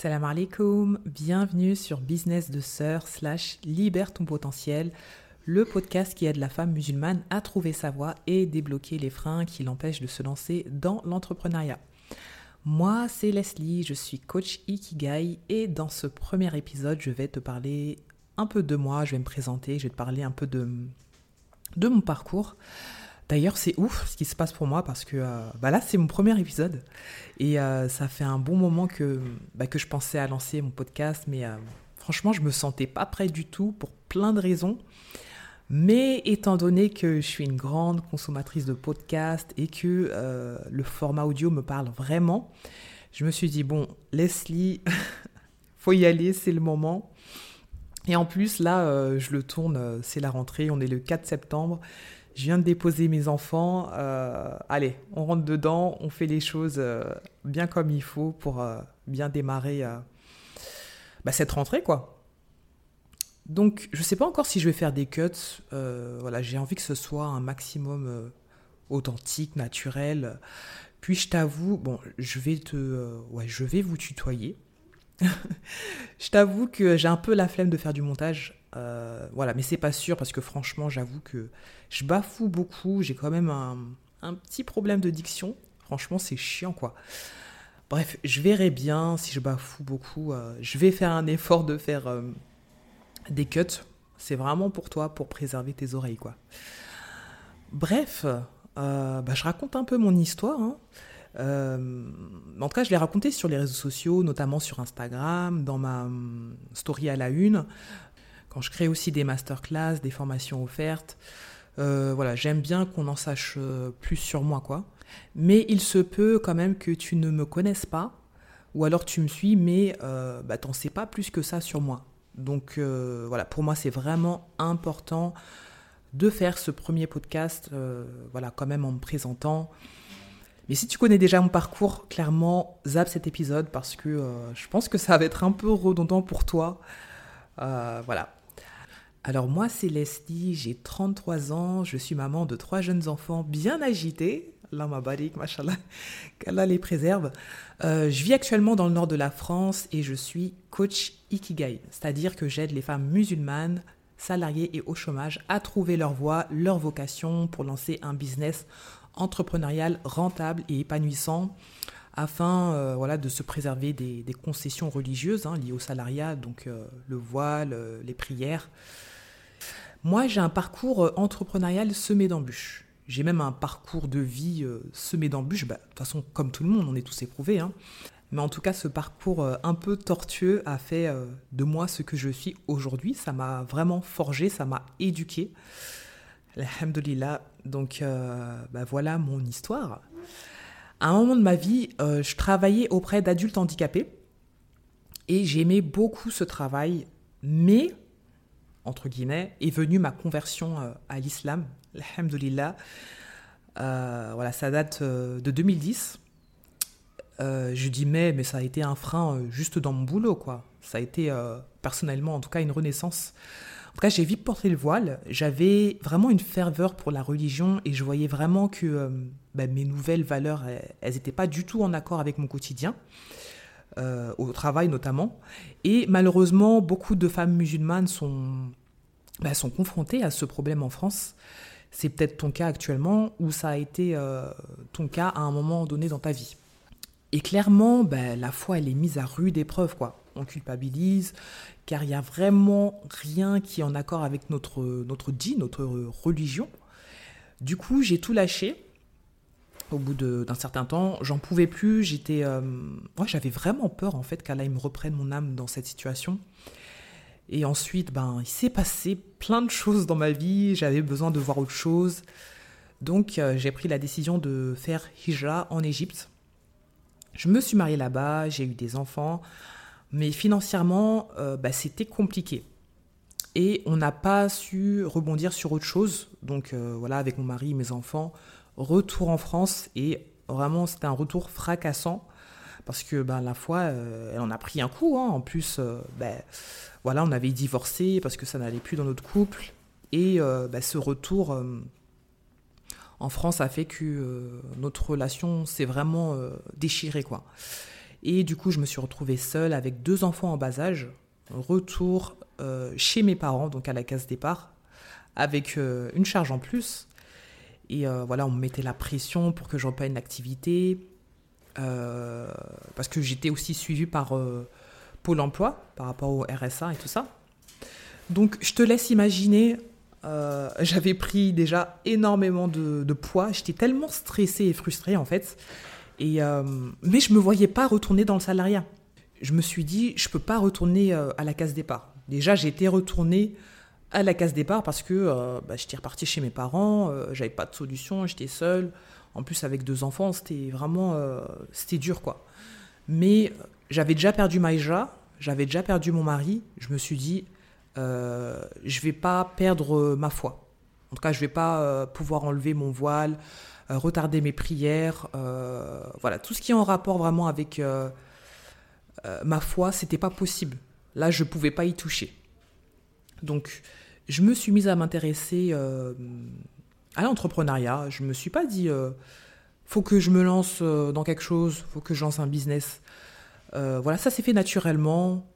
Salam alaikum, bienvenue sur Business de Sœur slash Libère ton potentiel, le podcast qui aide la femme musulmane à trouver sa voie et débloquer les freins qui l'empêchent de se lancer dans l'entrepreneuriat. Moi, c'est Leslie, je suis coach Ikigai et dans ce premier épisode, je vais te parler un peu de moi, je vais me présenter, je vais te parler un peu de, de mon parcours. D'ailleurs, c'est ouf ce qui se passe pour moi parce que euh, bah là, c'est mon premier épisode et euh, ça fait un bon moment que, bah, que je pensais à lancer mon podcast, mais euh, franchement, je me sentais pas prêt du tout pour plein de raisons. Mais étant donné que je suis une grande consommatrice de podcasts et que le format audio me parle vraiment, je me suis dit bon, Leslie, faut y aller, c'est le moment. Et en plus, là, je le tourne, c'est la rentrée, on est le 4 septembre. Je viens de déposer mes enfants. Euh, allez, on rentre dedans, on fait les choses euh, bien comme il faut pour euh, bien démarrer bah, cette rentrée, quoi. Donc, je ne sais pas encore si je vais faire des cuts. voilà, j'ai envie que ce soit un maximum authentique, naturel. Puis, je t'avoue, bon, je vais te, ouais, je vais vous tutoyer. je t'avoue que j'ai un peu la flemme de faire du montage. Euh, voilà, mais c'est pas sûr parce que franchement, j'avoue que je bafoue beaucoup. J'ai quand même un, petit problème de diction. Franchement, c'est chiant quoi. Bref, je verrai bien si je bafoue beaucoup. Euh, je vais faire un effort de faire euh, des cuts. C'est vraiment pour toi, pour préserver tes oreilles quoi. Bref, bah, je raconte un peu mon histoire. Hein. en tout cas, je l'ai raconté sur les réseaux sociaux, notamment sur Instagram, dans ma hum, story à la une quand je crée aussi des masterclass, des formations offertes. Euh, voilà, j'aime bien qu'on en sache euh, plus sur moi, quoi. Mais il se peut quand même que tu ne me connaisses pas, ou alors tu me suis, mais euh, bah, t'en sais pas plus que ça sur moi. Donc euh, voilà, pour moi c'est vraiment important de faire ce premier podcast, voilà, quand même en me présentant. Mais si tu connais déjà mon parcours, clairement, zap cet épisode parce que je pense que ça va être un peu redondant pour toi. voilà. Alors moi c'est Leslie, j'ai 33 ans, je suis maman de trois jeunes enfants bien agités. Lama barik, machallah, qu'Allah les préserve. Euh, je vis actuellement dans le nord de la France et je suis coach Ikigai, c'est-à-dire que j'aide les femmes musulmanes, salariées et au chômage à trouver leur voie, leur vocation pour lancer un business entrepreneurial rentable et épanouissant afin euh, voilà, de se préserver des, concessions religieuses hein, liées au salariat, donc euh, le voile, les prières. Moi, j'ai un parcours euh, entrepreneurial semé d'embûches. J'ai même un parcours de vie euh, semé d'embûches. Bah, de toute façon, comme tout le monde, on est tous éprouvés. Hein. Mais en tout cas, ce parcours euh, un peu tortueux a fait de moi ce que je suis aujourd'hui. Ça m'a vraiment forgé, ça m'a éduqué. Alhamdulillah. Donc, bah, voilà mon histoire. À un moment de ma vie, je travaillais auprès d'adultes handicapés et j'aimais beaucoup ce travail, mais entre guillemets, est venue ma conversion euh, à l'islam, alhamdulillah. Euh, voilà, ça date euh, de 2010. je dis mais, mais ça a été un frein juste dans mon boulot, quoi. Ça a été, personnellement, en tout cas, une renaissance. En tout cas, j'ai vite porté le voile. J'avais vraiment une ferveur pour la religion et je voyais vraiment que bah, mes nouvelles valeurs, elles n'étaient pas du tout en accord avec mon quotidien. au travail notamment. Et malheureusement, beaucoup de femmes musulmanes sont bah, sont confrontés à ce problème en France. C'est peut-être ton cas actuellement ou ça a été euh, ton cas à un moment donné dans ta vie. Et clairement, bah, la foi, elle est mise à rude épreuve, quoi. On culpabilise, car il n'y a vraiment rien qui est en accord avec notre, notre dit, notre religion. Du coup, j'ai tout lâché. Au bout d'un certain temps, j'en pouvais plus. J'étais, euh, j'avais vraiment peur en fait qu'Allah me reprenne mon âme dans cette situation. Et ensuite, ben, il s'est passé plein de choses dans ma vie, j'avais besoin de voir autre chose. Donc euh, j'ai pris la décision de faire hijra en Égypte. Je me suis mariée là-bas, j'ai eu des enfants, mais financièrement, euh, bah, c'était compliqué. Et on n'a pas su rebondir sur autre chose. Donc euh, voilà, avec mon mari mes enfants, retour en France. Et vraiment, c'était un retour fracassant. Parce que ben, la foi, elle en a pris un coup. Hein. En plus, ben, voilà, on avait divorcé parce que ça n'allait plus dans notre couple. Et euh, bah, ce retour euh, en France a fait que euh, notre relation s'est vraiment déchirée, quoi. Et du coup, je me suis retrouvée seule avec deux enfants en bas âge. Retour euh, chez mes parents, donc à la case départ, avec euh, une charge en plus. Et euh, voilà, on me mettait la pression pour que je reprenne l'activité. parce que j'étais aussi suivie par Pôle emploi, par rapport au RSA et tout ça. Donc, je te laisse imaginer j'avais pris déjà énormément de, de poids. J'étais tellement stressée et frustrée en fait. Et, euh, mais je me voyais pas retourner dans le salariat. Je me suis dit, je peux pas retourner euh, à la case départ. Déjà, j'étais retournée à la case départ parce que euh, bah, j'étais repartie chez mes parents, j'avais pas de solution, j'étais seule. En plus, avec deux enfants, c'était vraiment c'était dur quoi. Mais j'avais déjà perdu Maïja, j'avais déjà perdu mon mari. Je me suis dit, je vais pas perdre ma foi. En tout cas, je vais pas pouvoir enlever mon voile, euh, retarder mes prières, euh, voilà, tout ce qui est en rapport vraiment avec euh, ma foi, c'était pas possible. Là, je pouvais pas y toucher. Donc, je me suis mise à m'intéresser à l'entrepreneuriat. Je me suis pas dit, faut que je me lance dans quelque chose, faut que je lance un business. voilà, ça s'est fait naturellement.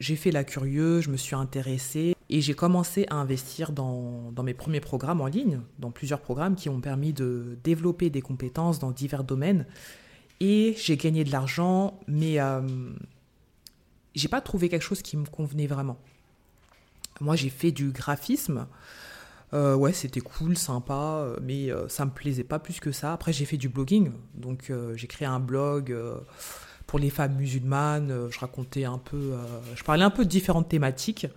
J'ai fait la curieuse, je me suis intéressée. Et j'ai commencé à investir dans, mes premiers programmes en ligne, dans plusieurs programmes qui ont permis de développer des compétences dans divers domaines. Et j'ai gagné de l'argent, mais euh, j'ai pas trouvé quelque chose qui me convenait vraiment. Moi, j'ai fait du graphisme. Euh, ouais, c'était cool, sympa, mais euh, ça me plaisait pas plus que ça. Après, j'ai fait du blogging, donc euh, j'ai créé un blog pour les femmes musulmanes. je racontais un peu, je parlais un peu de différentes thématiques.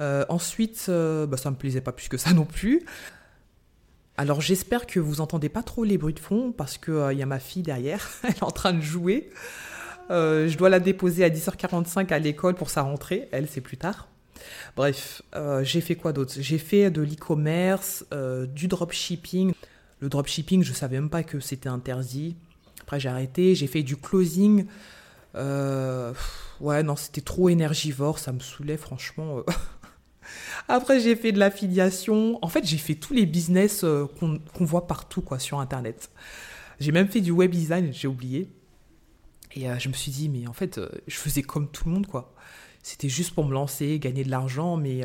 Euh, ensuite, euh, bah, ça me plaisait pas plus que ça non plus. Alors j'espère que vous entendez pas trop les bruits de fond parce qu'il euh, y a ma fille derrière, elle est en train de jouer. je dois la déposer à 10h45 à l'école pour sa rentrée, elle c'est plus tard. Bref, j'ai fait quoi d'autre? J'ai fait de l'e-commerce, du dropshipping. Le dropshipping, je savais même pas que c'était interdit. Après j'ai arrêté, j'ai fait du closing. ouais, non, c'était trop énergivore, ça me saoulait franchement. Après, j'ai fait de l'affiliation. En fait, j'ai fait tous les business euh, qu'on voit partout quoi, sur Internet. J'ai même fait du web design, j'ai oublié. Et euh, je me suis dit, mais en fait, euh, je faisais comme tout le monde, quoi. C'était juste pour me lancer, gagner de l'argent, mais,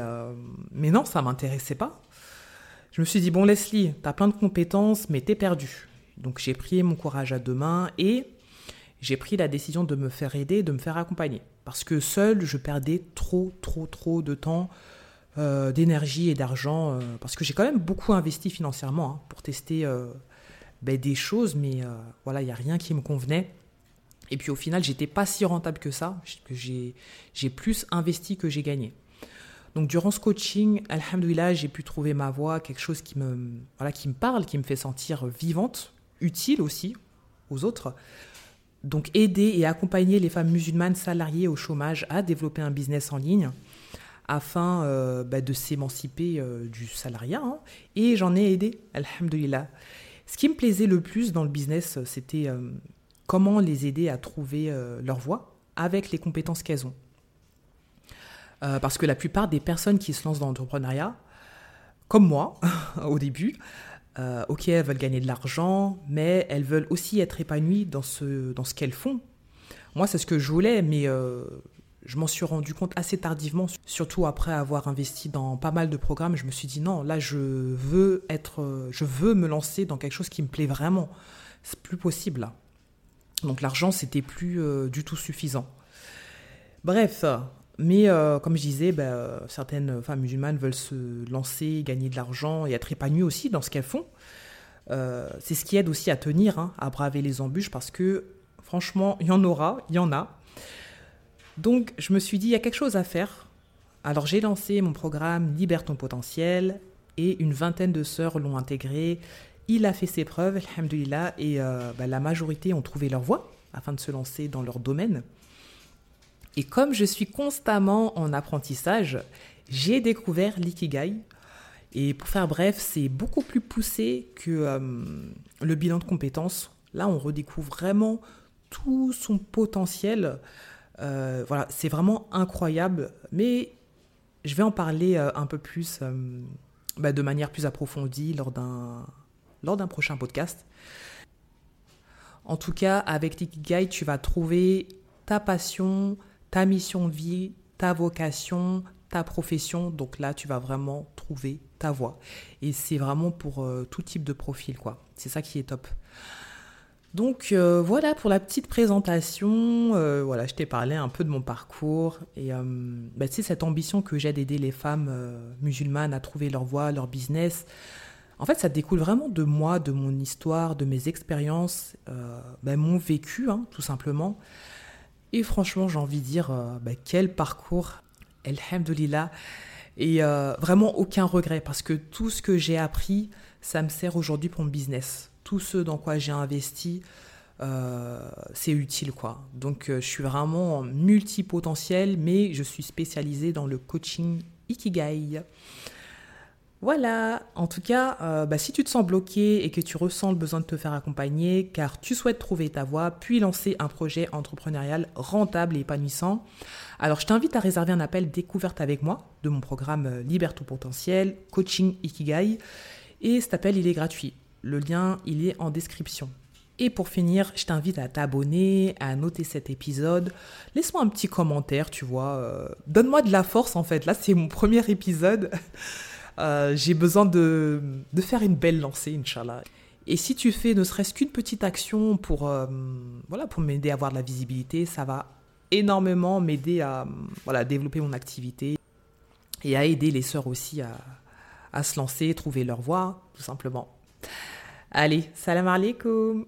non, ça m'intéressait pas. Je me suis dit, bon, Leslie, t'as plein de compétences, mais t'es perdu. Donc, j'ai pris mon courage à deux mains et j'ai pris la décision de me faire aider, de me faire accompagner. Parce que seul, je perdais trop, trop, trop de temps euh, d'énergie et d'argent, euh, parce que j'ai quand même beaucoup investi financièrement hein, pour tester euh, ben, des choses, mais voilà, il n'y a rien qui me convenait. Et puis au final, j'étais pas si rentable que ça, j'ai plus investi que j'ai gagné. Donc durant ce coaching, alhamdoulilah, j'ai pu trouver ma voie, quelque chose qui me, voilà, qui me parle, qui me fait sentir vivante, utile aussi aux autres. Donc aider et accompagner les femmes musulmanes salariées au chômage à développer un business en ligne afin euh, bah, de s'émanciper euh, du salariat. Hein. Et j'en ai aidé, alhamdulillah. Ce qui me plaisait le plus dans le business, c'était euh, comment les aider à trouver leur voie avec les compétences qu'elles ont. parce que la plupart des personnes qui se lancent dans l'entrepreneuriat, comme moi au début, ok, elles veulent gagner de l'argent, mais elles veulent aussi être épanouies dans ce, dans ce qu'elles font. Moi, c'est ce que je voulais, mais je m'en suis rendu compte assez tardivement, surtout après avoir investi dans pas mal de programmes. Je me suis dit non, là je veux être, je veux me lancer dans quelque chose qui me plaît vraiment. C'est plus possible là. Donc l'argent c'était plus euh, du tout suffisant. Bref, mais euh, comme je disais, ben, certaines femmes musulmanes veulent se lancer, gagner de l'argent et être épanouies aussi dans ce qu'elles font. Euh, c'est ce qui aide aussi à tenir, hein, à braver les embûches parce que franchement, il y en aura, il y en a. Donc, je me suis dit, il y a quelque chose à faire. Alors, j'ai lancé mon programme Libère ton potentiel et une vingtaine de sœurs l'ont intégré. Il a fait ses preuves, alhamdulillah, et euh, bah, la majorité ont trouvé leur voie afin de se lancer dans leur domaine. Et comme je suis constamment en apprentissage, j'ai découvert l'ikigai. Et pour faire bref, c'est beaucoup plus poussé que euh, le bilan de compétences. Là, on redécouvre vraiment tout son potentiel. Euh, voilà, c'est vraiment incroyable, mais je vais en parler euh, un peu plus, bah, de manière plus approfondie lors d'un, lors d'un prochain podcast. En tout cas, avec l'Ikigai, tu vas trouver ta passion, ta mission de vie, ta vocation, ta profession. Donc là, tu vas vraiment trouver ta voie. Et c'est vraiment pour euh, tout type de profil, quoi. C'est ça qui est top. Donc euh, voilà pour la petite présentation. Euh, voilà, je t'ai parlé un peu de mon parcours et bah, tu sais cette ambition que j'ai d'aider les femmes musulmanes à trouver leur voie, leur business. En fait, ça découle vraiment de moi, de mon histoire, de mes expériences, bah, mon vécu, hein, tout simplement. Et franchement, j'ai envie de dire, bah, quel parcours Alhamdulillah. Et euh, vraiment aucun regret parce que tout ce que j'ai appris, ça me sert aujourd'hui pour mon business. Tout ce dans quoi j'ai investi, euh, c'est utile quoi. Donc euh, je suis vraiment multipotentiel, mais je suis spécialisée dans le coaching Ikigai. Voilà, en tout cas, euh, bah, si tu te sens bloqué et que tu ressens le besoin de te faire accompagner, car tu souhaites trouver ta voie, puis lancer un projet entrepreneurial rentable et épanouissant, alors je t'invite à réserver un appel découverte avec moi de mon programme euh, Libère potentiel, coaching Ikigai, et cet appel, il est gratuit. Le lien, il est en description. Et pour finir, je t'invite à t'abonner, à noter cet épisode. Laisse-moi un petit commentaire, tu vois. Euh, donne-moi de la force, en fait. Là, c'est mon premier épisode. Euh, j'ai besoin de, de, faire une belle lancée, Inch'Allah. Et si tu fais ne serait-ce qu'une petite action pour, euh, voilà, pour m'aider à avoir de la visibilité, ça va énormément m'aider à voilà, développer mon activité et à aider les sœurs aussi à, à se lancer, trouver leur voie, tout simplement. Allez, salam alaikum